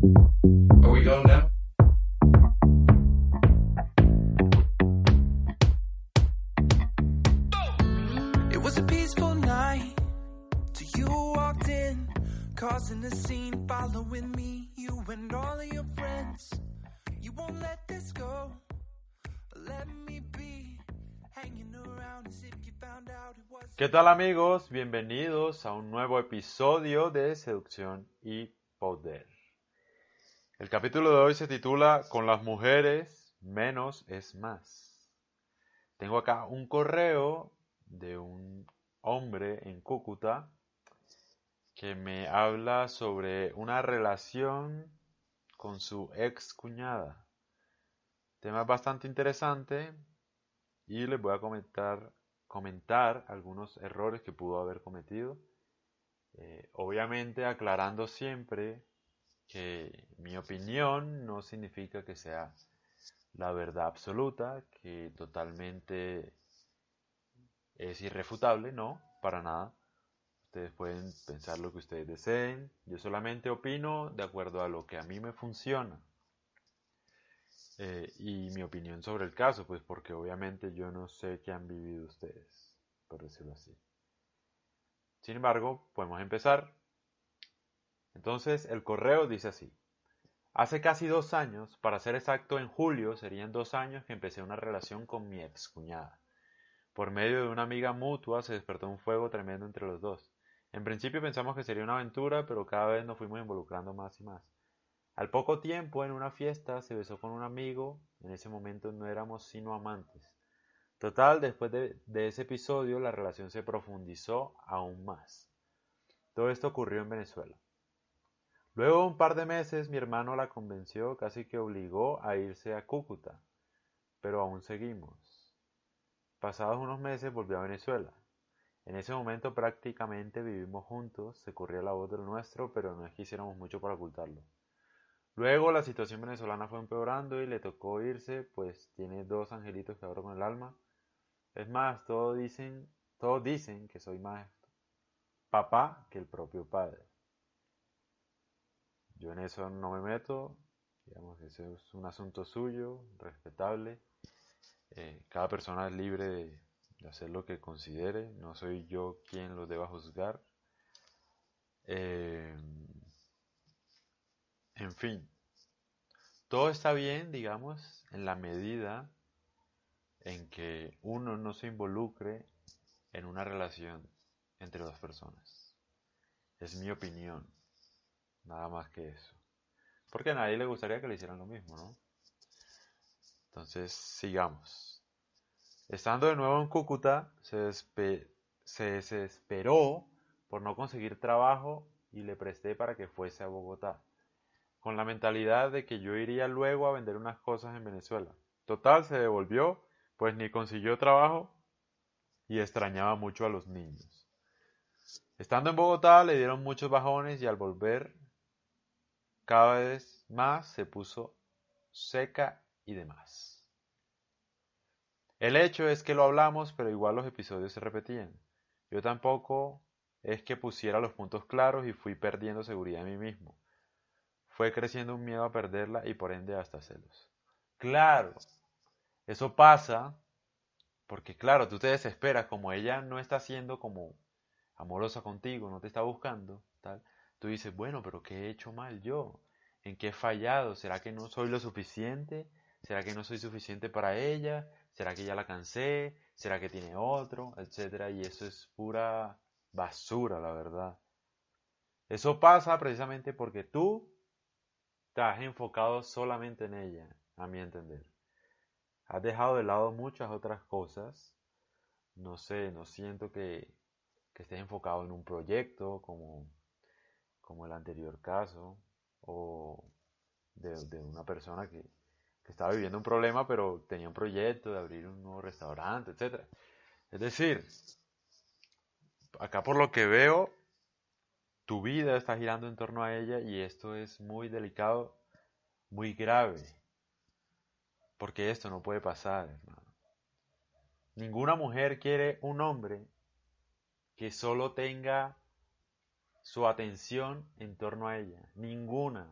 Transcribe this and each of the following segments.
Are we going now? It was a peaceful night till you walked in, causing a scene, following me, you and all of your friends. You won't let this go, let me be hanging around as if you found out it was. ¿Qué tal amigos? Bienvenidos a un nuevo episodio de Seducción y Poder. El capítulo de hoy se titula Con las mujeres menos es más. Tengo acá un correo de un hombre en Cúcuta que me habla sobre una relación con su ex cuñada. Tema bastante interesante y les voy a comentar, algunos errores que pudo haber cometido. Eh, obviamente aclarando siempre que mi opinión no significa que sea la verdad absoluta, que totalmente es irrefutable, no, para nada. Ustedes pueden pensar lo que ustedes deseen. Yo solamente opino de acuerdo a lo que a mí me funciona. Eh, y mi opinión sobre el caso, pues porque obviamente yo no sé qué han vivido ustedes, por decirlo así. Sin embargo, podemos empezar. Entonces, el correo dice así. Hace casi dos años, para ser exacto, en julio serían dos años que empecé una relación con mi ex cuñada. Por medio de una amiga mutua se despertó un fuego tremendo entre los dos. En principio pensamos que sería una aventura, pero cada vez nos fuimos involucrando más y más. Al poco tiempo, en una fiesta, se besó con un amigo. En ese momento no éramos sino amantes. Total, después de, de ese episodio, la relación se profundizó aún más. Todo esto ocurrió en Venezuela. Luego de un par de meses, mi hermano la convenció, casi que obligó a irse a Cúcuta. Pero aún seguimos. Pasados unos meses volvió a Venezuela. En ese momento prácticamente vivimos juntos, se corría la voz del nuestro, pero no es que hiciéramos mucho para ocultarlo. Luego la situación venezolana fue empeorando y le tocó irse, pues tiene dos angelitos que adoro con el alma. Es más, todos dicen, todos dicen que soy más papá que el propio padre. Yo en eso no me meto, digamos, ese es un asunto suyo, respetable. Eh, cada persona es libre de, hacer lo que considere, no soy yo quien lo deba juzgar. Eh, en fin, todo está bien, digamos, en la medida en que uno no se involucre en una relación entre dos personas. Es mi opinión, nada más que eso. Porque a nadie le gustaría que le hicieran lo mismo, ¿no? Entonces, sigamos. Estando de nuevo en Cúcuta, se, se desesperó por no conseguir trabajo y le presté para que fuese a Bogotá con la mentalidad de que yo iría luego a vender unas cosas en Venezuela. Total, se devolvió, pues ni consiguió trabajo y extrañaba mucho a los niños. Estando en Bogotá le dieron muchos bajones y al volver cada vez más se puso seca y demás. El hecho es que lo hablamos, pero igual los episodios se repetían. Yo tampoco es que pusiera los puntos claros y fui perdiendo seguridad en mí mismo fue creciendo un miedo a perderla y por ende hasta celos. Claro, eso pasa porque claro, tú te desesperas como ella no está siendo como amorosa contigo, no te está buscando, tal. Tú dices, bueno, pero ¿qué he hecho mal yo? ¿En qué he fallado? ¿Será que no soy lo suficiente? ¿Será que no soy suficiente para ella? ¿Será que ya la cansé? ¿Será que tiene otro? Etcétera. Y eso es pura basura, la verdad. Eso pasa precisamente porque tú has enfocado solamente en ella, a mi entender. Has dejado de lado muchas otras cosas. No sé, no siento que, que estés enfocado en un proyecto como, como el anterior caso, o de, una persona que, que, estaba viviendo un problema, pero tenía un proyecto de abrir un nuevo restaurante, etc. Es decir, acá por lo que veo, tu vida está girando en torno a ella y esto es muy delicado, muy grave. Porque esto no puede pasar, hermano. Ninguna mujer quiere un hombre que solo tenga su atención en torno a ella. Ninguna.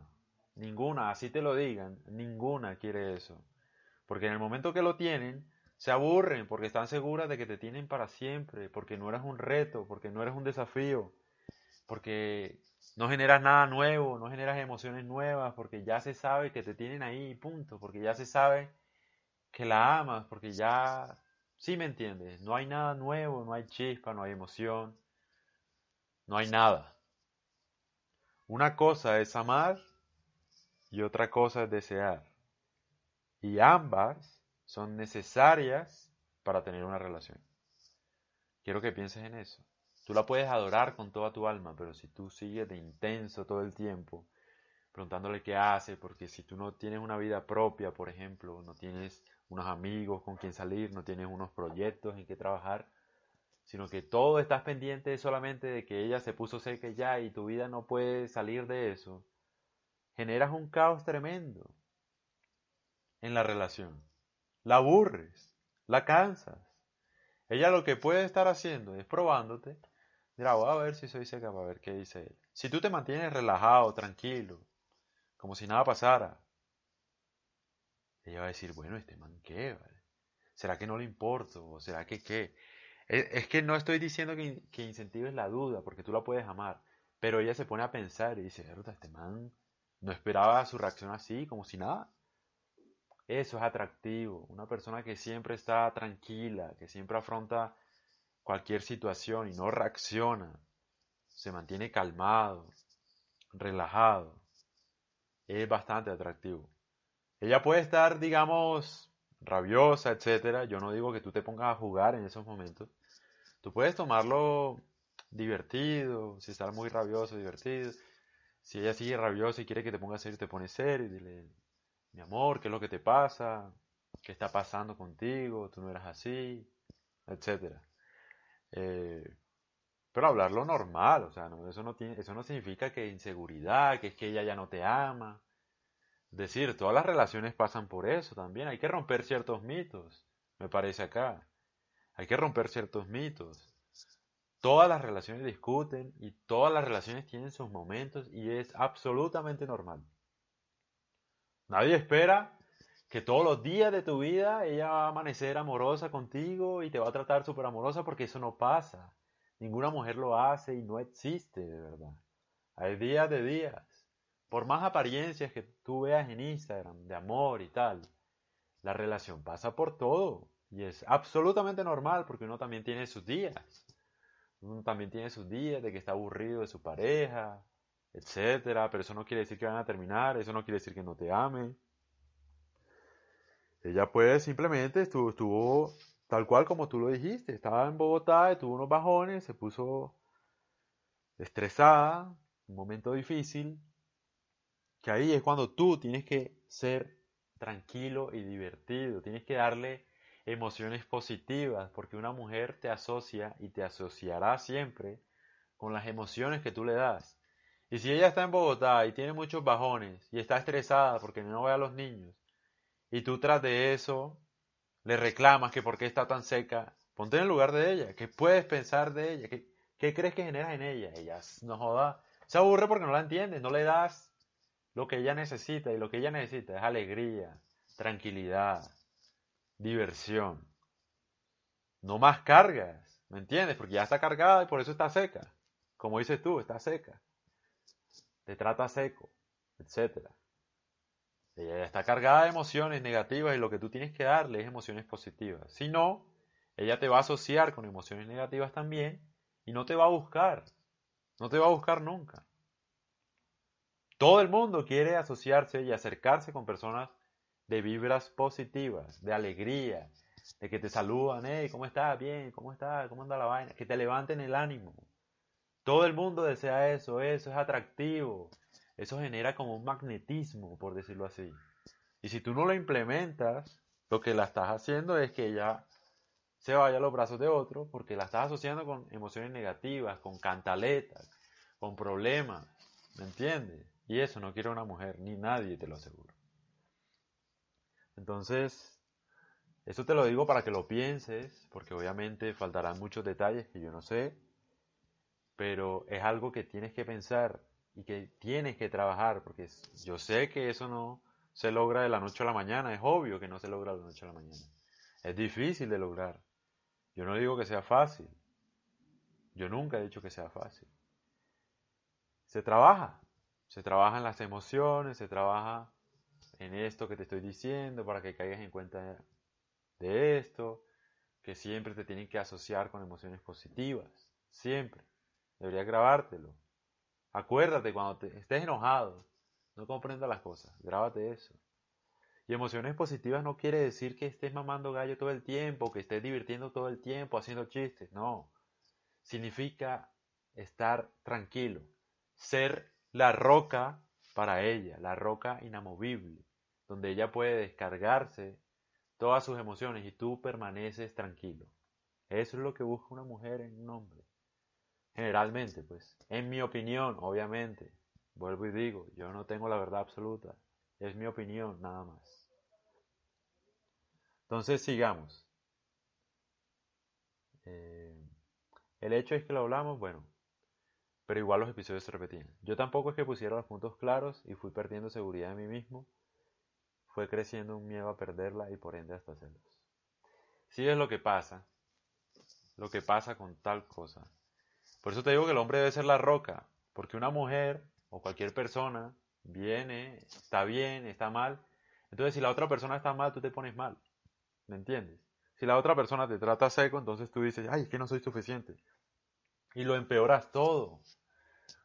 ninguna, así te lo digan, ninguna quiere eso. Porque en el momento que lo tienen, se aburren porque están seguras de que te tienen para siempre, porque no eres un reto, porque no eres un desafío, porque no generas nada nuevo, no generas emociones nuevas, porque ya se sabe que te tienen ahí, punto, porque ya se sabe que la amas, porque ya, sí me entiendes, no hay nada nuevo, no hay chispa, no hay emoción, no hay nada. Una cosa es amar y otra cosa es desear. Y ambas son necesarias para tener una relación. Quiero que pienses en eso. Tú la puedes adorar con toda tu alma, pero si tú sigues de intenso todo el tiempo, preguntándole qué hace, porque si tú no tienes una vida propia, por ejemplo, no tienes unos amigos con quien salir, no tienes unos proyectos en que trabajar, sino que todo estás pendiente solamente de que ella se puso seca ya y tu vida no puede salir de eso, generas un caos tremendo en la relación. La aburres, la cansas. Ella lo que puede estar haciendo es probándote. Mira, voy a ver si soy seca para ver qué dice él. Si tú te mantienes relajado, tranquilo, como si nada pasara, ella va a decir, bueno, este man qué, ¿Será que no le importo? ¿O será que qué? Es, que no estoy diciendo que, incentives la duda, porque tú la puedes amar, pero ella se pone a pensar y dice, este man no esperaba su reacción así, como si nada. Eso es atractivo, una persona que siempre está tranquila, que siempre afronta cualquier situación y no reacciona, se mantiene calmado, relajado, es bastante atractivo. Ella puede estar, digamos, rabiosa, etcétera. Yo no digo que tú te pongas a jugar en esos momentos. Tú puedes tomarlo divertido, si está muy rabioso, divertido. Si ella sigue rabiosa y quiere que te pongas serio, te pones serio y dile, mi amor, ¿qué es lo que te pasa? ¿Qué está pasando contigo? Tú no eras así, etcétera. Eh, pero hablarlo normal, o sea, no, eso, no tiene, eso no significa que inseguridad, que es que ella ya no te ama decir, todas las relaciones pasan por eso también. Hay que romper ciertos mitos, me parece acá. Hay que romper ciertos mitos. Todas las relaciones discuten y todas las relaciones tienen sus momentos y es absolutamente normal. Nadie espera que todos los días de tu vida ella va a amanecer amorosa contigo y te va a tratar súper amorosa porque eso no pasa. Ninguna mujer lo hace y no existe de verdad. Hay días de días por más apariencias que tú veas en Instagram de amor y tal, la relación pasa por todo y es absolutamente normal porque uno también tiene sus días. Uno también tiene sus días de que está aburrido de su pareja, etcétera, pero eso no quiere decir que van a terminar, eso no quiere decir que no te ame. Ella pues simplemente estuvo, estuvo tal cual como tú lo dijiste, estaba en Bogotá, tuvo unos bajones, se puso estresada, un momento difícil, que ahí es cuando tú tienes que ser tranquilo y divertido, tienes que darle emociones positivas, porque una mujer te asocia y te asociará siempre con las emociones que tú le das. Y si ella está en Bogotá y tiene muchos bajones y está estresada porque no ve a los niños, y tú tras de eso le reclamas que por qué está tan seca, ponte en el lugar de ella, ¿qué puedes pensar de ella? ¿Qué, qué crees que generas en ella? Ella no joda, se aburre porque no la entiendes, no le das lo que ella necesita y lo que ella necesita es alegría, tranquilidad, diversión. No más cargas, ¿me entiendes? Porque ya está cargada y por eso está seca. Como dices tú, está seca. Te trata seco, etc. Ella está cargada de emociones negativas y lo que tú tienes que darle es emociones positivas. Si no, ella te va a asociar con emociones negativas también y no te va a buscar. No te va a buscar nunca. Todo el mundo quiere asociarse y acercarse con personas de vibras positivas, de alegría, de que te saludan, hey, ¿cómo estás? Bien, ¿cómo estás? ¿Cómo anda la vaina? Que te levanten el ánimo. Todo el mundo desea eso, eso es atractivo, eso genera como un magnetismo, por decirlo así. Y si tú no lo implementas, lo que la estás haciendo es que ella se vaya a los brazos de otro, porque la estás asociando con emociones negativas, con cantaletas, con problemas, ¿me entiendes? Y eso no quiere una mujer, ni nadie te lo aseguro. Entonces, eso te lo digo para que lo pienses, porque obviamente faltarán muchos detalles que yo no sé, pero es algo que tienes que pensar y que tienes que trabajar, porque yo sé que eso no se logra de la noche a la mañana, es obvio que no se logra de la noche a la mañana. Es difícil de lograr. Yo no digo que sea fácil. Yo nunca he dicho que sea fácil. Se trabaja. Se trabaja en las emociones, se trabaja en esto que te estoy diciendo para que caigas en cuenta de esto, que siempre te tienen que asociar con emociones positivas. Siempre. Deberías grabártelo. Acuérdate cuando estés enojado, no comprendas las cosas, grábate eso. Y emociones positivas no quiere decir que estés mamando gallo todo el tiempo, que estés divirtiendo todo el tiempo, haciendo chistes, no. Significa estar tranquilo, ser la roca para ella, la roca inamovible, donde ella puede descargarse todas sus emociones y tú permaneces tranquilo. Eso es lo que busca una mujer en un hombre. Generalmente, pues, en mi opinión, obviamente, vuelvo y digo, yo no tengo la verdad absoluta, es mi opinión nada más. Entonces, sigamos. Eh, el hecho es que lo hablamos, bueno, pero igual los episodios se repetían. Yo tampoco es que pusiera los puntos claros y fui perdiendo seguridad en mí mismo. Fue creciendo un miedo a perderla y por ende hasta celos. Sí es lo que pasa. Lo que pasa con tal cosa. Por eso te digo que el hombre debe ser la roca. Porque una mujer o cualquier persona viene, está bien, está mal. Entonces si la otra persona está mal, tú te pones mal. ¿Me entiendes? Si la otra persona te trata seco, entonces tú dices, ay, es que no soy suficiente. Y lo empeoras todo.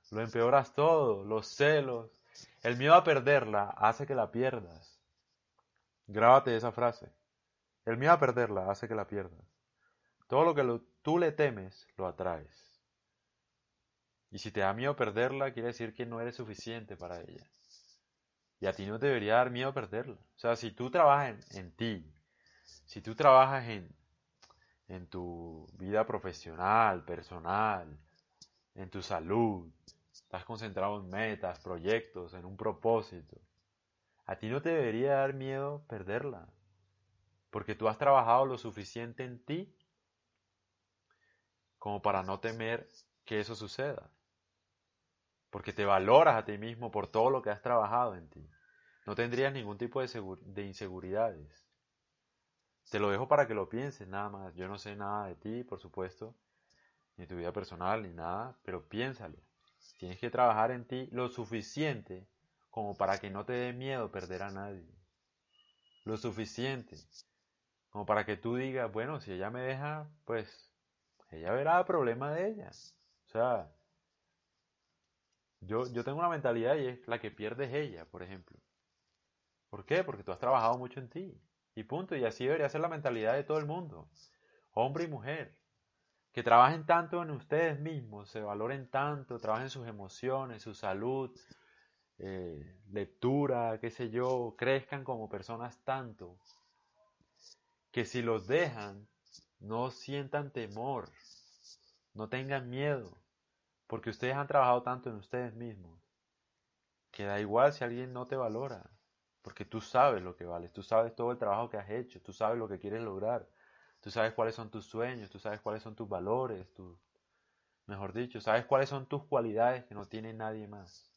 Lo empeoras todo. Los celos. El miedo a perderla hace que la pierdas. Grábate esa frase. El miedo a perderla hace que la pierdas. Todo lo que tú le temes, lo atraes. Y si te da miedo perderla, quiere decir que no eres suficiente para ella. Y a ti no debería dar miedo perderla. O sea, si tú trabajas en ti, si tú trabajas en, en tu vida profesional, personal, en tu salud, estás concentrado en metas, proyectos, en un propósito, a ti no te debería dar miedo perderla, porque tú has trabajado lo suficiente en ti como para no temer que eso suceda, porque te valoras a ti mismo por todo lo que has trabajado en ti. No tendrías ningún tipo de, de inseguridades. Te lo dejo para que lo pienses nada más. Yo no sé nada de ti, por supuesto, ni tu vida personal, ni nada, pero piénsalo. Tienes que trabajar en ti lo suficiente como para que no te dé miedo perder a nadie. Lo suficiente como para que tú digas, bueno, si ella me deja, pues ella verá el problema de ella. O sea, yo, yo tengo una mentalidad y es la que pierde es ella, por ejemplo. ¿Por qué? Porque tú has trabajado mucho en ti. Y punto. Y así debería ser la mentalidad de todo el mundo. Hombre y mujer. Que trabajen tanto en ustedes mismos, se valoren tanto, trabajen sus emociones, su salud, eh, lectura, qué sé yo, crezcan como personas tanto. Que si los dejan, no sientan temor, no tengan miedo, porque ustedes han trabajado tanto en ustedes mismos, que da igual si alguien no te valora, porque tú sabes lo que vales, tú sabes todo el trabajo que has hecho, tú sabes lo que quieres lograr, tú sabes cuáles son tus sueños, tú sabes cuáles son tus valores, tu, mejor dicho, sabes cuáles son tus cualidades que no tiene nadie más.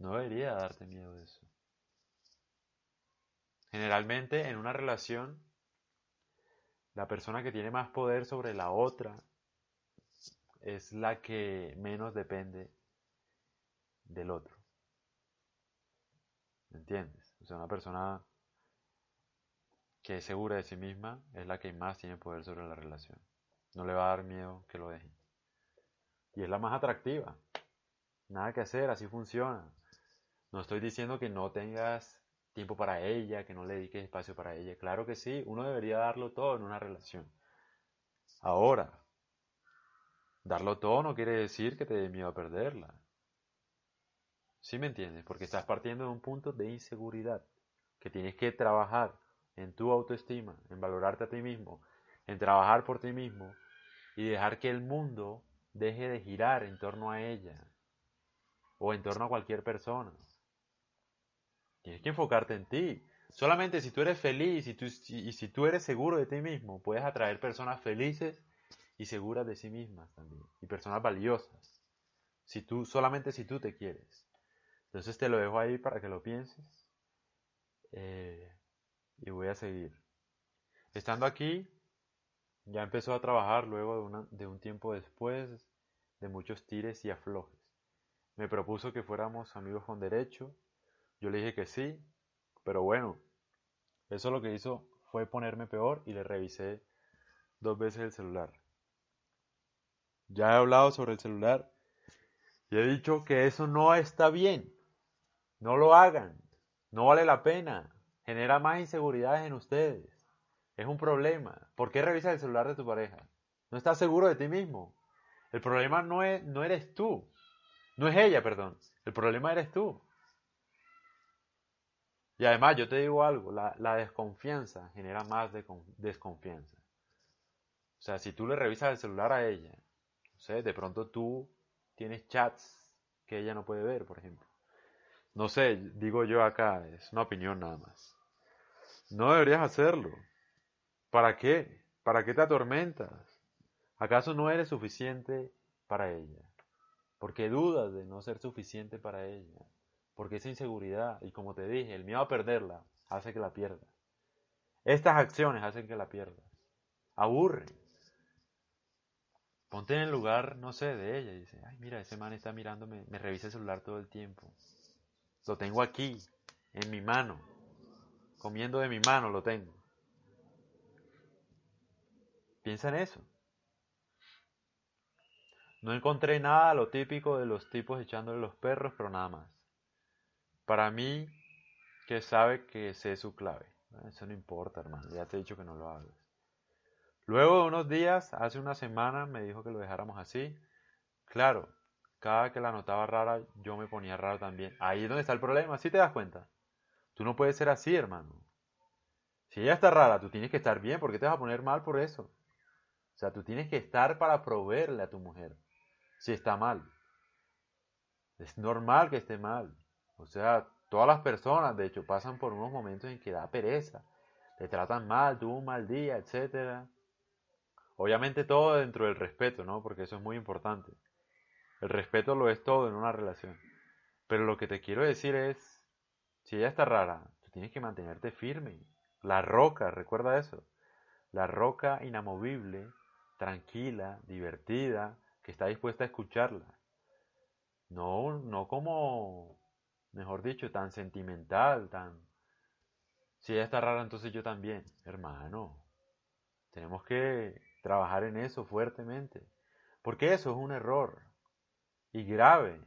No debería darte miedo eso. Generalmente en una relación, la persona que tiene más poder sobre la otra es la que menos depende del otro. ¿Me entiendes? O sea, una persona que es segura de sí misma es la que más tiene poder sobre la relación. No le va a dar miedo que lo dejen. Y es la más atractiva. Nada que hacer, así funciona. No estoy diciendo que no tengas tiempo para ella, que no le dediques espacio para ella. Claro que sí, uno debería darlo todo en una relación. Ahora, darlo todo no quiere decir que te dé miedo a perderla. ¿Sí me entiendes? Porque estás partiendo de un punto de inseguridad, que tienes que trabajar en tu autoestima, en valorarte a ti mismo, en trabajar por ti mismo y dejar que el mundo deje de girar en torno a ella o en torno a cualquier persona. Tienes que enfocarte en ti. Solamente si tú eres feliz y, tú, y si tú eres seguro de ti mismo, puedes atraer personas felices y seguras de sí mismas también. Y personas valiosas. Si tú, solamente si tú te quieres. Entonces te lo dejo ahí para que lo pienses. Eh, y voy a seguir. Estando aquí, ya empezó a trabajar luego de, de un tiempo después, de muchos tires y aflojes. Me propuso que fuéramos amigos con derecho. Yo le dije que sí, pero bueno, eso lo que hizo fue ponerme peor y le revisé dos veces el celular. Ya he hablado sobre el celular y he dicho que eso no está bien. No lo hagan. No vale la pena. Genera más inseguridades en ustedes. Es un problema. ¿Por qué revisas el celular de tu pareja? No estás seguro de ti mismo. El problema no, es, no eres tú. No es ella, perdón. El problema eres tú. Y además, yo te digo algo, la, desconfianza genera más de, desconfianza. O sea, si tú le revisas el celular a ella, sé, de pronto tú tienes chats que ella no puede ver, por ejemplo. No sé, digo yo acá, es una opinión nada más. No deberías hacerlo. ¿Para qué? ¿Para qué te atormentas? ¿Acaso no eres suficiente para ella? Porque dudas de no ser suficiente para ella. Porque esa inseguridad, y como te dije, el miedo a perderla hace que la pierdas. Estas acciones hacen que la pierdas. Aburre. Ponte en el lugar, no sé, de ella y dice, ay, mira, ese man está mirándome, me revisa el celular todo el tiempo. Lo tengo aquí, en mi mano. Comiendo de mi mano lo tengo. Piensa en eso. No encontré nada lo típico de los tipos echándole los perros, pero nada más. Para mí, que sabe que sé su clave. Eso no importa, hermano. Ya te he dicho que no lo hagas. Luego de unos días, hace una semana, me dijo que lo dejáramos así. Claro, cada que la notaba rara, yo me ponía raro también. Ahí es donde está el problema, ¿sí te das cuenta? Tú no puedes ser así, hermano. Si ella está rara, tú tienes que estar bien, ¿por qué te vas a poner mal por eso? O sea, tú tienes que estar para proveerle a tu mujer si está mal. Es normal que esté mal. O sea, todas las personas, de hecho, pasan por unos momentos en que da pereza. Te tratan mal, tuvo un mal día, etc. Obviamente todo dentro del respeto, ¿no? Porque eso es muy importante. El respeto lo es todo en una relación. Pero lo que te quiero decir es, si ella está rara, tú tienes que mantenerte firme. La roca, recuerda eso. La roca inamovible, tranquila, divertida, que está dispuesta a escucharla. No, no como, mejor dicho, tan sentimental, tan... Si ella está rara, entonces yo también. Hermano, tenemos que trabajar en eso fuertemente. Porque eso es un error. Y grave.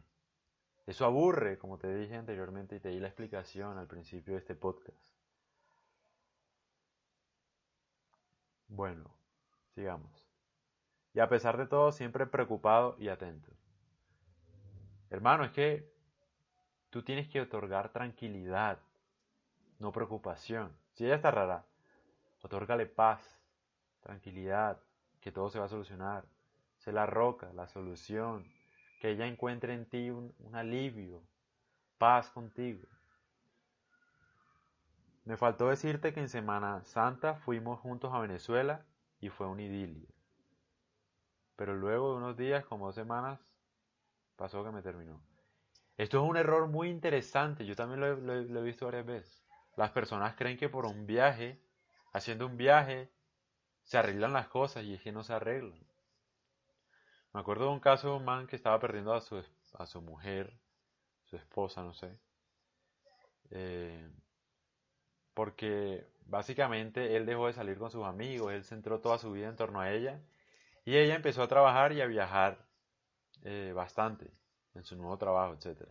Eso aburre, como te dije anteriormente y te di la explicación al principio de este podcast. Bueno, sigamos y a pesar de todo siempre preocupado y atento. Hermano, es que tú tienes que otorgar tranquilidad, no preocupación. Si ella está rara, otórgale paz, tranquilidad, que todo se va a solucionar. Se la roca, la solución, que ella encuentre en ti un, un alivio, paz contigo. Me faltó decirte que en Semana Santa fuimos juntos a Venezuela y fue un idilio. Pero luego de unos días, como dos semanas, pasó que me terminó. Esto es un error muy interesante, yo también lo he, visto varias veces. Las personas creen que por un viaje, haciendo un viaje, se arreglan las cosas y es que no se arreglan. Me acuerdo de un caso de un man que estaba perdiendo a su, a su mujer, su esposa, no sé. Eh, porque básicamente él dejó de salir con sus amigos, él centró toda su vida en torno a ella y ella empezó a trabajar y a viajar eh, bastante en su nuevo trabajo, etc.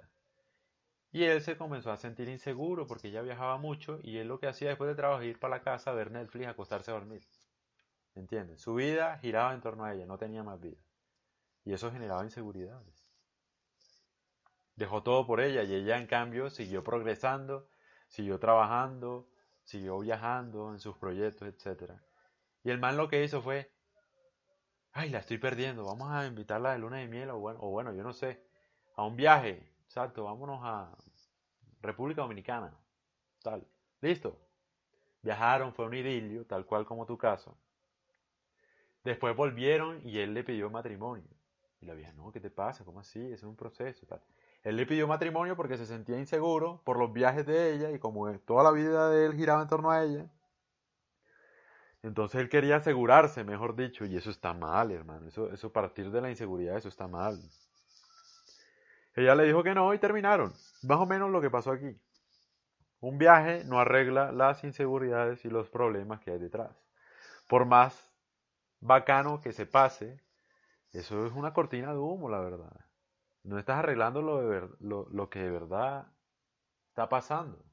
Y él se comenzó a sentir inseguro porque ella viajaba mucho y él lo que hacía después de trabajar ir para la casa, ver Netflix, acostarse a dormir. ¿Entiendes? Su vida giraba en torno a ella, no tenía más vida. Y eso generaba inseguridades. Dejó todo por ella y ella en cambio siguió progresando, siguió trabajando, siguió viajando en sus proyectos, etc. Y el man lo que hizo fue ay, la estoy perdiendo, vamos a invitarla de luna de miel o bueno, yo no sé, a un viaje, exacto, vámonos a República Dominicana, tal, listo. Viajaron, fue un idilio, tal cual como tu caso. Después volvieron y él le pidió matrimonio. Y la vieja, no, ¿qué te pasa? ¿Cómo así? Es un proceso. Tal. Él le pidió matrimonio porque se sentía inseguro por los viajes de ella y como toda la vida de él giraba en torno a ella. Entonces él quería asegurarse, mejor dicho, y eso está mal, hermano. Eso, eso partir de la inseguridad, eso está mal. Ella le dijo que no y terminaron. Más o menos lo que pasó aquí. Un viaje no arregla las inseguridades y los problemas que hay detrás. Por más bacano que se pase, eso es una cortina de humo, la verdad. No estás arreglando lo, de lo, lo que de verdad está pasando.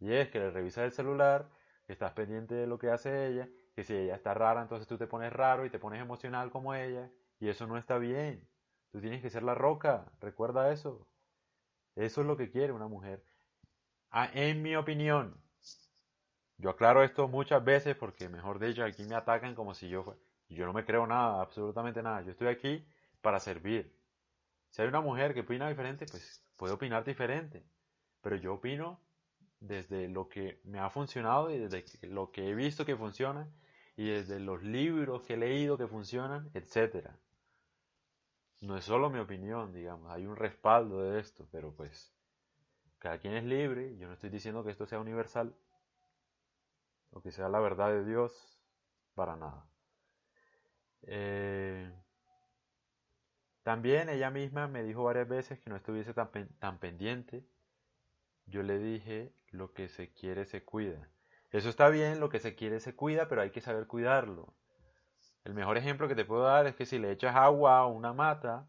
Y es que le revisas el celular, que estás pendiente de lo que hace ella, que si ella está rara, entonces tú te pones raro y te pones emocional como ella, y eso no está bien. Tú tienes que ser la roca, recuerda eso. Eso es lo que quiere una mujer. Ah, en mi opinión, yo aclaro esto muchas veces porque, mejor dicho, aquí me atacan como si yo fuera. Yo no me creo nada, absolutamente nada. Yo estoy aquí para servir. Si hay una mujer que opina diferente, pues puede opinar diferente. Pero yo opino desde lo que me ha funcionado y desde lo que he visto que funciona y desde los libros que he leído que funcionan, etc. No es solo mi opinión, digamos, hay un respaldo de esto, pero pues cada quien es libre, yo no estoy diciendo que esto sea universal o que sea la verdad de Dios, para nada. Eh, también ella misma me dijo varias veces que no estuviese tan, tan pendiente. Yo le dije, lo que se quiere se cuida. Eso está bien, lo que se quiere se cuida, pero hay que saber cuidarlo. El mejor ejemplo que te puedo dar es que si le echas agua a una mata,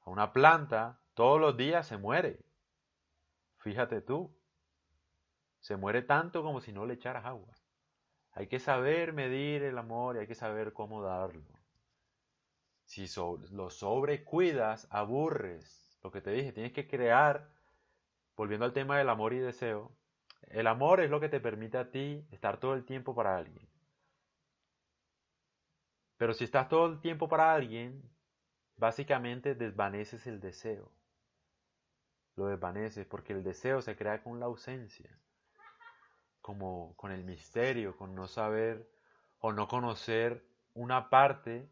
a una planta, todos los días se muere. Fíjate tú. Se muere tanto como si no le echaras agua. Hay que saber medir el amor y hay que saber cómo darlo. Si lo sobrecuidas, aburres. Lo que te dije, tienes que crear, volviendo al tema del amor y deseo, el amor es lo que te permite a ti estar todo el tiempo para alguien. Pero si estás todo el tiempo para alguien, básicamente desvaneces el deseo lo desvaneces, porque el deseo se crea con la ausencia, como con el misterio, con no saber o no conocer una parte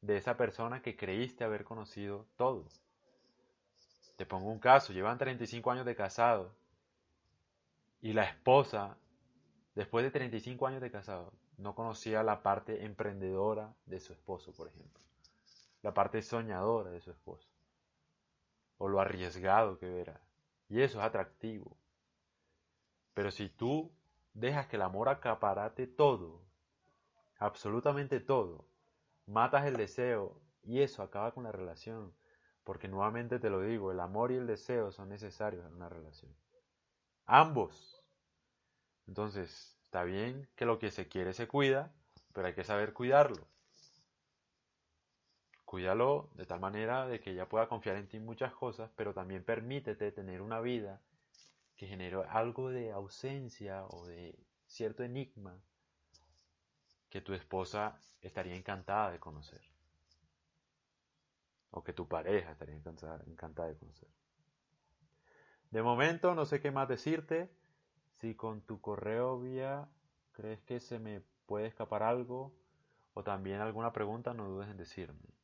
de esa persona que creíste haber conocido todo. Te pongo un caso, llevan 35 años de casado y la esposa, después de 35 años de casado, no conocía la parte emprendedora de su esposo, por ejemplo, la parte soñadora de su esposo o lo arriesgado que verá. Y eso es atractivo. Pero si tú dejas que el amor acaparate todo, absolutamente todo, matas el deseo y eso acaba con la relación. Porque nuevamente te lo digo, el amor y el deseo son necesarios en una relación. Ambos. Entonces, está bien que lo que se quiere se cuida, pero hay que saber cuidarlo. Cuídalo de tal manera de que ella pueda confiar en ti muchas cosas, pero también permítete tener una vida que genere algo de ausencia o de cierto enigma que tu esposa estaría encantada de conocer. O que tu pareja estaría encantada, encantada de conocer. De momento no sé qué más decirte. Si con tu correo vía crees que se me puede escapar algo o también alguna pregunta, no dudes en decirme.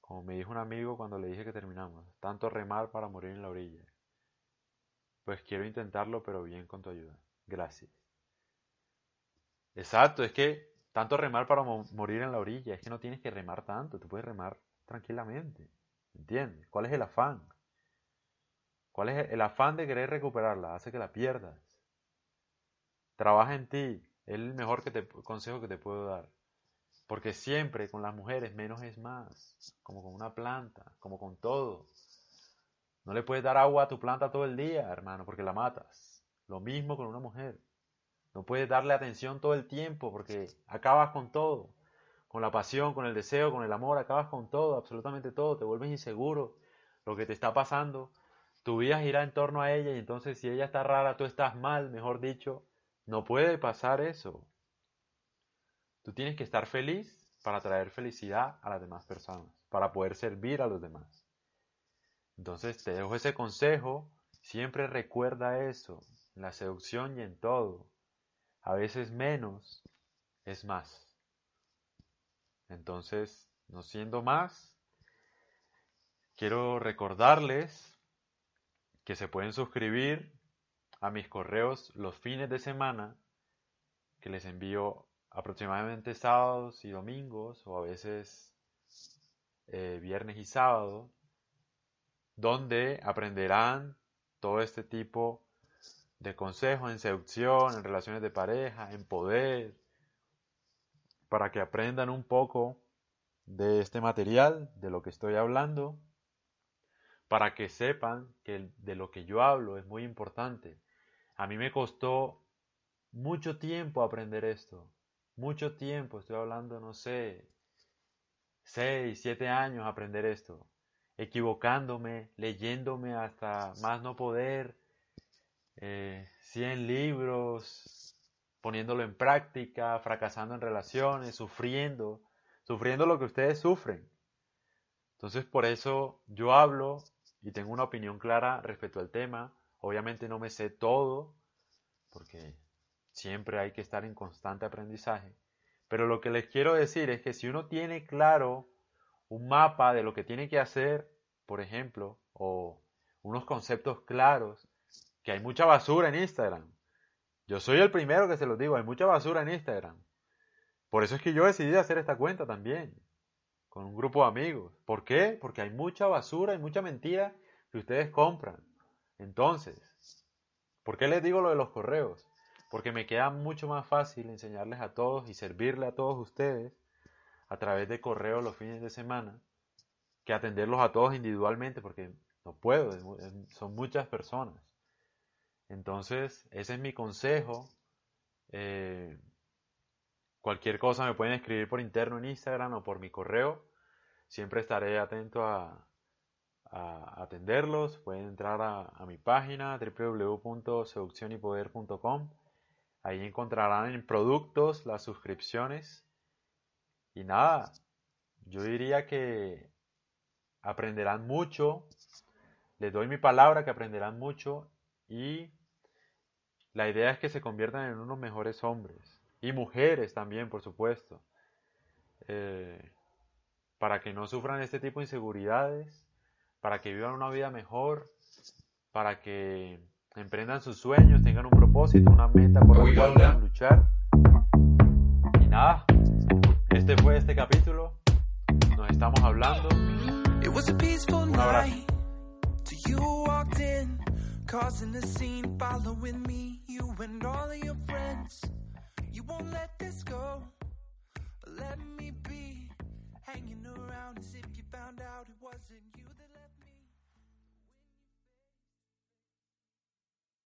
Como me dijo un amigo cuando le dije que terminamos, tanto remar para morir en la orilla. Pues quiero intentarlo, pero bien con tu ayuda. Gracias. Exacto, es que tanto remar para morir en la orilla, es que no tienes que remar tanto, tú puedes remar tranquilamente. ¿Entiendes? ¿Cuál es el afán? ¿Cuál es el afán de querer recuperarla? Hace que la pierdas. Trabaja en ti, es el mejor que te, consejo que te puedo dar. Porque siempre con las mujeres menos es más, como con una planta, como con todo. No le puedes dar agua a tu planta todo el día, hermano, porque la matas. Lo mismo con una mujer. No puedes darle atención todo el tiempo porque acabas con todo. Con la pasión, con el deseo, con el amor, acabas con todo, absolutamente todo. Te vuelves inseguro. Lo que te está pasando, tu vida gira en torno a ella y entonces si ella está rara, tú estás mal, mejor dicho. No puede pasar eso. Tú tienes que estar feliz para traer felicidad a las demás personas, para poder servir a los demás. Entonces te dejo ese consejo, siempre recuerda eso, en la seducción y en todo. A veces menos es más. Entonces, no siendo más, quiero recordarles que se pueden suscribir a mis correos los fines de semana que les envío aproximadamente sábados y domingos o a veces eh, viernes y sábado donde aprenderán todo este tipo de consejos en seducción, en relaciones de pareja, en poder, para que aprendan un poco de este material, de lo que estoy hablando, para que sepan que de lo que yo hablo es muy importante. A mí me costó mucho tiempo aprender esto, mucho tiempo, estoy hablando, no sé, seis, siete años aprender esto, equivocándome, leyéndome hasta más no poder, eh, 100 libros, poniéndolo en práctica, fracasando en relaciones, sufriendo, sufriendo lo que ustedes sufren. Entonces por eso yo hablo y tengo una opinión clara respecto al tema. Obviamente no me sé todo, porque siempre hay que estar en constante aprendizaje. Pero lo que les quiero decir es que si uno tiene claro un mapa de lo que tiene que hacer, por ejemplo, o unos conceptos claros, que hay mucha basura en Instagram. Yo soy el primero que se los digo, hay mucha basura en Instagram. Por eso es que yo decidí hacer esta cuenta también, con un grupo de amigos. ¿Por qué? Porque hay mucha basura y mucha mentira que ustedes compran. Entonces, ¿por qué les digo lo de los correos? Porque me queda mucho más fácil enseñarles a todos y servirle a todos ustedes a través de correo los fines de semana que atenderlos a todos individualmente porque no puedo, son muchas personas. Entonces, ese es mi consejo. Eh, cualquier cosa me pueden escribir por interno en Instagram o por mi correo. Siempre estaré atento a, atenderlos. Pueden entrar a, a mi página www.seduccionypoder.com Ahí encontrarán en productos las suscripciones. Y nada, yo diría que aprenderán mucho. Les doy mi palabra que aprenderán mucho. Y la idea es que se conviertan en unos mejores hombres. Y mujeres también, por supuesto. Eh, para que no sufran este tipo de inseguridades. Para que vivan una vida mejor. Para que emprendan sus sueños, tengan un propósito, una meta por la cual puedan luchar. Y nada, este fue este capítulo. Nos estamos hablando. Un abrazo.